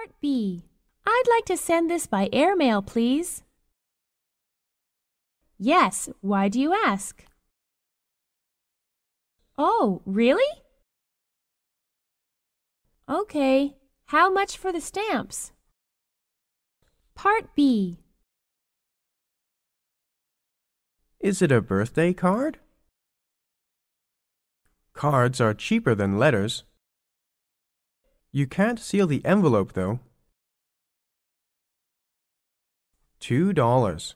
Part B. I'd like to send this by airmail, please. Yes, why do you ask? Oh, really? Okay, how much for the stamps? Part B. Is it a birthday card? Cards are cheaper than letters. You can't seal the envelope, though. Two dollars.